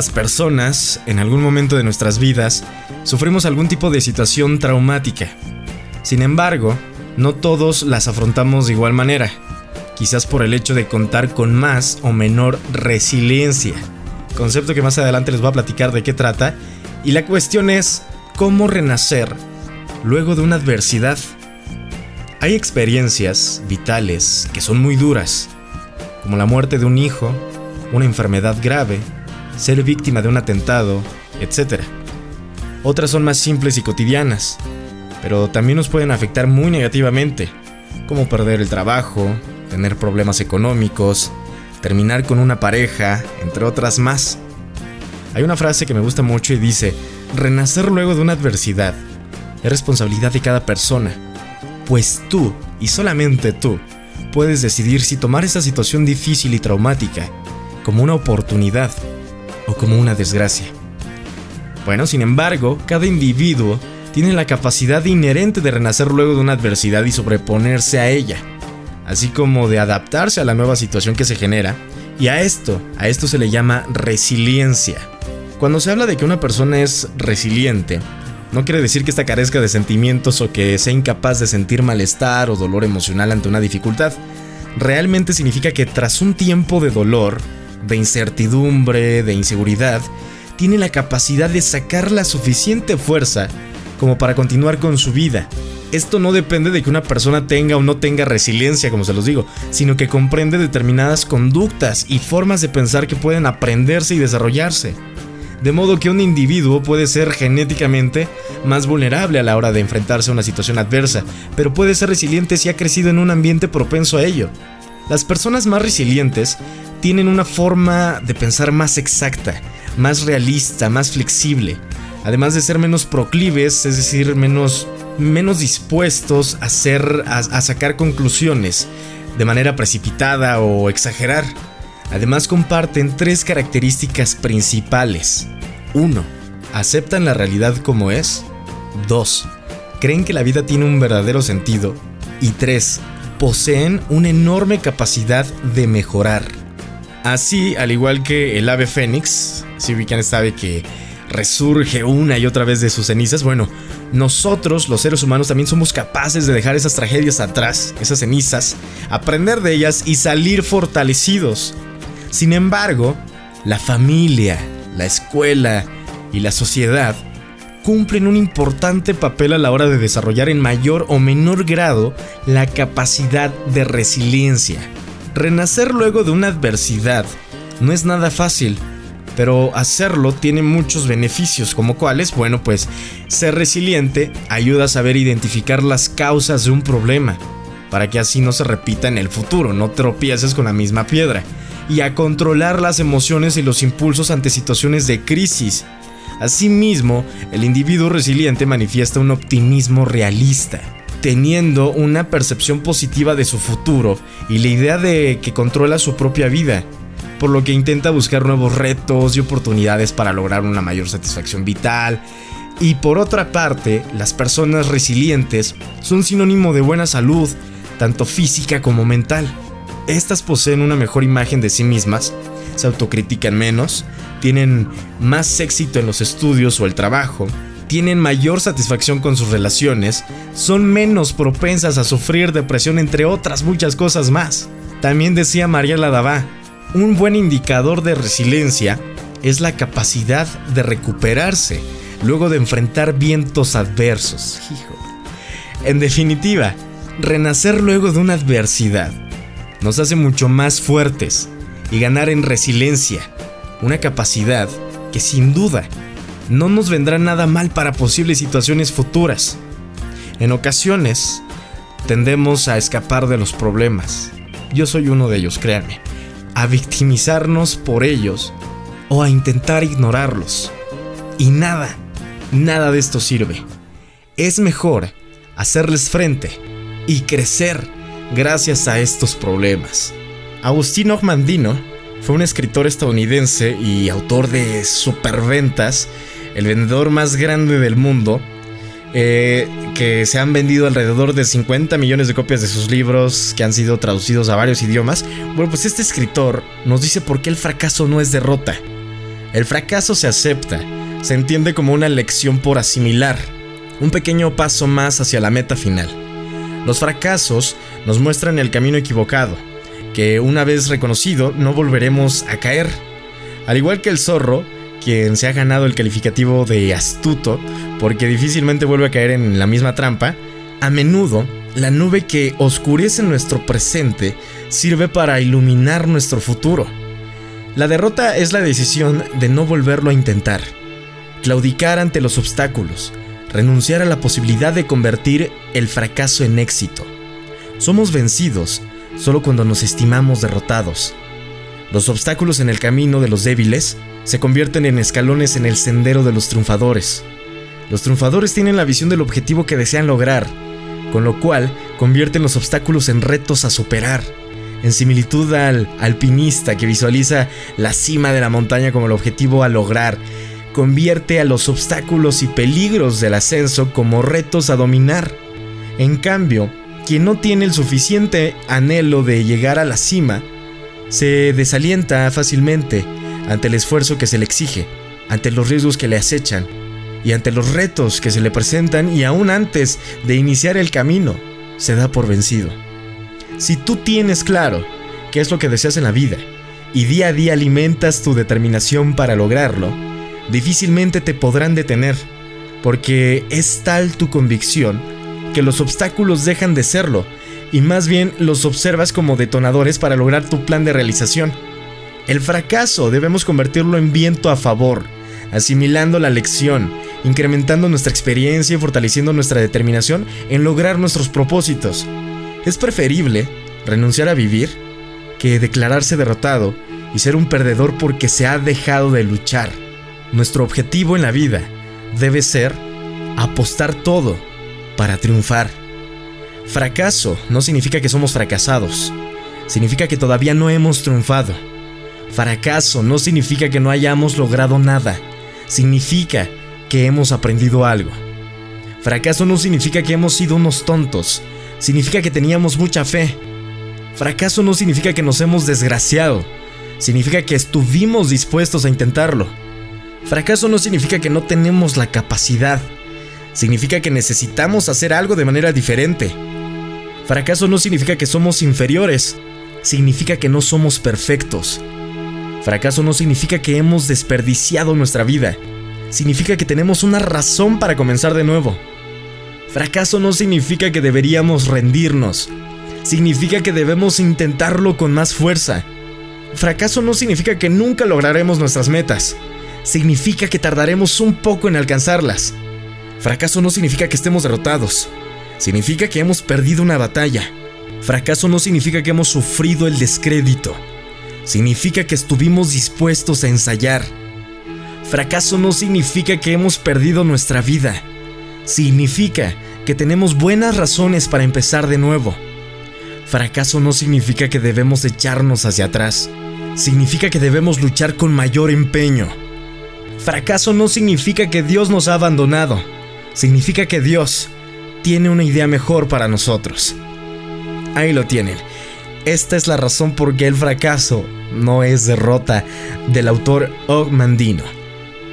las personas, en algún momento de nuestras vidas, sufrimos algún tipo de situación traumática. Sin embargo, no todos las afrontamos de igual manera, quizás por el hecho de contar con más o menor resiliencia, concepto que más adelante les voy a platicar de qué trata, y la cuestión es cómo renacer luego de una adversidad. Hay experiencias vitales que son muy duras, como la muerte de un hijo, una enfermedad grave, ser víctima de un atentado, etc. Otras son más simples y cotidianas, pero también nos pueden afectar muy negativamente, como perder el trabajo, tener problemas económicos, terminar con una pareja, entre otras más. Hay una frase que me gusta mucho y dice, renacer luego de una adversidad es responsabilidad de cada persona, pues tú, y solamente tú, puedes decidir si tomar esa situación difícil y traumática como una oportunidad o como una desgracia. Bueno, sin embargo, cada individuo tiene la capacidad inherente de renacer luego de una adversidad y sobreponerse a ella, así como de adaptarse a la nueva situación que se genera, y a esto, a esto se le llama resiliencia. Cuando se habla de que una persona es resiliente, no quiere decir que esta carezca de sentimientos o que sea incapaz de sentir malestar o dolor emocional ante una dificultad. Realmente significa que tras un tiempo de dolor, de incertidumbre, de inseguridad, tiene la capacidad de sacar la suficiente fuerza como para continuar con su vida. Esto no depende de que una persona tenga o no tenga resiliencia, como se los digo, sino que comprende determinadas conductas y formas de pensar que pueden aprenderse y desarrollarse de modo que un individuo puede ser genéticamente más vulnerable a la hora de enfrentarse a una situación adversa, pero puede ser resiliente si ha crecido en un ambiente propenso a ello. Las personas más resilientes tienen una forma de pensar más exacta, más realista, más flexible, además de ser menos proclives, es decir, menos, menos dispuestos a, hacer, a sacar conclusiones de manera precipitada o exagerar. Además comparten tres características principales. 1. Aceptan la realidad como es. 2. Creen que la vida tiene un verdadero sentido. Y 3. Poseen una enorme capacidad de mejorar. Así, al igual que el ave fénix, si ubican esta ave que resurge una y otra vez de sus cenizas, bueno, nosotros los seres humanos también somos capaces de dejar esas tragedias atrás, esas cenizas, aprender de ellas y salir fortalecidos. Sin embargo, la familia, la escuela y la sociedad cumplen un importante papel a la hora de desarrollar en mayor o menor grado la capacidad de resiliencia. Renacer luego de una adversidad no es nada fácil, pero hacerlo tiene muchos beneficios, como cuáles, bueno, pues ser resiliente ayuda a saber identificar las causas de un problema, para que así no se repita en el futuro, no tropieces con la misma piedra y a controlar las emociones y los impulsos ante situaciones de crisis. Asimismo, el individuo resiliente manifiesta un optimismo realista, teniendo una percepción positiva de su futuro y la idea de que controla su propia vida, por lo que intenta buscar nuevos retos y oportunidades para lograr una mayor satisfacción vital. Y por otra parte, las personas resilientes son sinónimo de buena salud, tanto física como mental. Estas poseen una mejor imagen de sí mismas, se autocritican menos, tienen más éxito en los estudios o el trabajo, tienen mayor satisfacción con sus relaciones, son menos propensas a sufrir depresión entre otras muchas cosas más. También decía María Ladavá, un buen indicador de resiliencia es la capacidad de recuperarse luego de enfrentar vientos adversos. En definitiva, renacer luego de una adversidad nos hace mucho más fuertes y ganar en resiliencia, una capacidad que sin duda no nos vendrá nada mal para posibles situaciones futuras. En ocasiones tendemos a escapar de los problemas. Yo soy uno de ellos, créanme. A victimizarnos por ellos o a intentar ignorarlos. Y nada, nada de esto sirve. Es mejor hacerles frente y crecer gracias a estos problemas. Agustín Ogmandino fue un escritor estadounidense y autor de superventas, el vendedor más grande del mundo, eh, que se han vendido alrededor de 50 millones de copias de sus libros que han sido traducidos a varios idiomas. Bueno, pues este escritor nos dice por qué el fracaso no es derrota. El fracaso se acepta, se entiende como una lección por asimilar, un pequeño paso más hacia la meta final. Los fracasos nos muestran el camino equivocado, que una vez reconocido no volveremos a caer. Al igual que el zorro, quien se ha ganado el calificativo de astuto porque difícilmente vuelve a caer en la misma trampa, a menudo la nube que oscurece nuestro presente sirve para iluminar nuestro futuro. La derrota es la decisión de no volverlo a intentar, claudicar ante los obstáculos, renunciar a la posibilidad de convertir el fracaso en éxito. Somos vencidos solo cuando nos estimamos derrotados. Los obstáculos en el camino de los débiles se convierten en escalones en el sendero de los triunfadores. Los triunfadores tienen la visión del objetivo que desean lograr, con lo cual convierten los obstáculos en retos a superar, en similitud al alpinista que visualiza la cima de la montaña como el objetivo a lograr, convierte a los obstáculos y peligros del ascenso como retos a dominar. En cambio, quien no tiene el suficiente anhelo de llegar a la cima, se desalienta fácilmente ante el esfuerzo que se le exige, ante los riesgos que le acechan y ante los retos que se le presentan y aún antes de iniciar el camino, se da por vencido. Si tú tienes claro qué es lo que deseas en la vida y día a día alimentas tu determinación para lograrlo, difícilmente te podrán detener, porque es tal tu convicción que los obstáculos dejan de serlo y más bien los observas como detonadores para lograr tu plan de realización. El fracaso debemos convertirlo en viento a favor, asimilando la lección, incrementando nuestra experiencia y fortaleciendo nuestra determinación en lograr nuestros propósitos. Es preferible renunciar a vivir que declararse derrotado y ser un perdedor porque se ha dejado de luchar. Nuestro objetivo en la vida debe ser apostar todo para triunfar. Fracaso no significa que somos fracasados, significa que todavía no hemos triunfado. Fracaso no significa que no hayamos logrado nada, significa que hemos aprendido algo. Fracaso no significa que hemos sido unos tontos, significa que teníamos mucha fe. Fracaso no significa que nos hemos desgraciado, significa que estuvimos dispuestos a intentarlo. Fracaso no significa que no tenemos la capacidad, significa que necesitamos hacer algo de manera diferente. Fracaso no significa que somos inferiores, significa que no somos perfectos. Fracaso no significa que hemos desperdiciado nuestra vida, significa que tenemos una razón para comenzar de nuevo. Fracaso no significa que deberíamos rendirnos, significa que debemos intentarlo con más fuerza. Fracaso no significa que nunca lograremos nuestras metas, significa que tardaremos un poco en alcanzarlas. Fracaso no significa que estemos derrotados, significa que hemos perdido una batalla. Fracaso no significa que hemos sufrido el descrédito. Significa que estuvimos dispuestos a ensayar. Fracaso no significa que hemos perdido nuestra vida. Significa que tenemos buenas razones para empezar de nuevo. Fracaso no significa que debemos echarnos hacia atrás. Significa que debemos luchar con mayor empeño. Fracaso no significa que Dios nos ha abandonado. Significa que Dios tiene una idea mejor para nosotros. Ahí lo tienen. Esta es la razón por qué el fracaso no es derrota del autor Og Mandino.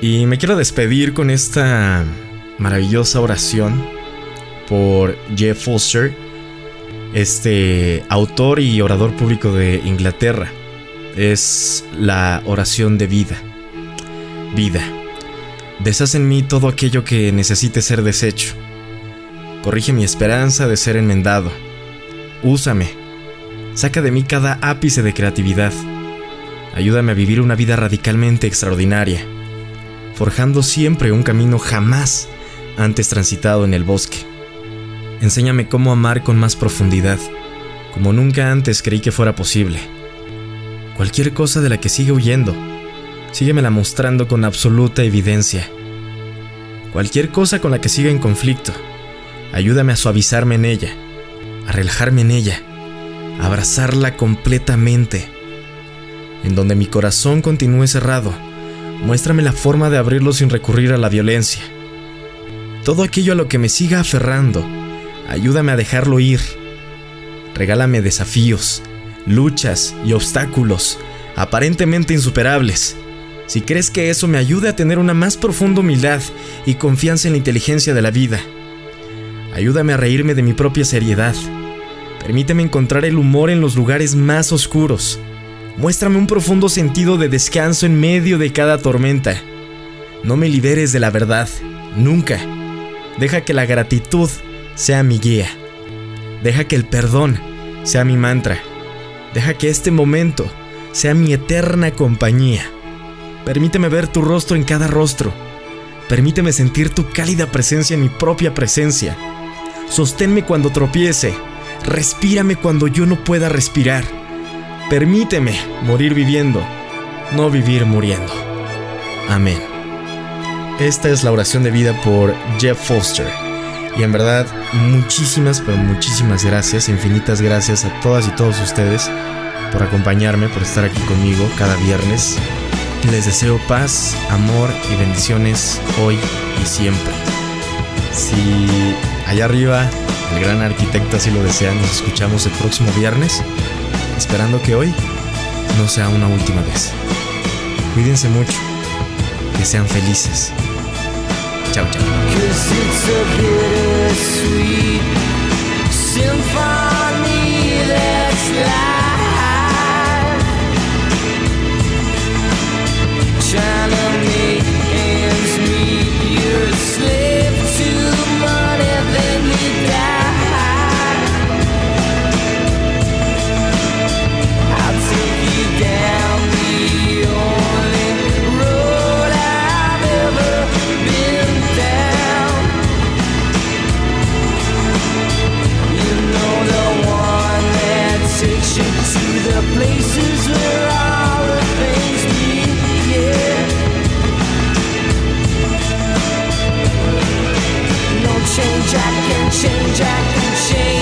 Y me quiero despedir con esta maravillosa oración por Jeff Foster, este autor y orador público de Inglaterra. Es la oración de vida. Vida. Deshaz en mí todo aquello que necesite ser deshecho Corrige mi esperanza de ser enmendado. Úsame. Saca de mí cada ápice de creatividad. Ayúdame a vivir una vida radicalmente extraordinaria, forjando siempre un camino jamás antes transitado en el bosque. Enséñame cómo amar con más profundidad, como nunca antes creí que fuera posible. Cualquier cosa de la que siga huyendo, síguemela mostrando con absoluta evidencia. Cualquier cosa con la que siga en conflicto, Ayúdame a suavizarme en ella, a relajarme en ella, a abrazarla completamente. En donde mi corazón continúe cerrado, muéstrame la forma de abrirlo sin recurrir a la violencia. Todo aquello a lo que me siga aferrando, ayúdame a dejarlo ir. Regálame desafíos, luchas y obstáculos aparentemente insuperables, Si crees que eso me ayude a tener una más profunda humildad y confianza en la inteligencia de la vida. Ayúdame a reírme de mi propia seriedad. Permíteme encontrar el humor en los lugares más oscuros. Muéstrame un profundo sentido de descanso en medio de cada tormenta. No me liberes de la verdad, nunca. Deja que la gratitud sea mi guía. Deja que el perdón sea mi mantra. Deja que este momento sea mi eterna compañía. Permíteme ver tu rostro en cada rostro. Permíteme sentir tu cálida presencia en mi propia presencia. Sosténme cuando tropiece. Respírame cuando yo no pueda respirar. Permíteme morir viviendo, no vivir muriendo. Amén. Esta es la oración de vida por Jeff Foster. Y en verdad, muchísimas, muchísimas gracias, infinitas gracias a todas y todos ustedes por acompañarme, por estar aquí conmigo cada viernes. Les deseo paz, amor y bendiciones hoy y siempre. Si allá arriba el gran arquitecto así lo desea, nos escuchamos el próximo viernes, esperando que hoy no sea una última vez. Cuídense mucho, que sean felices. Chao, chao. jack and chain.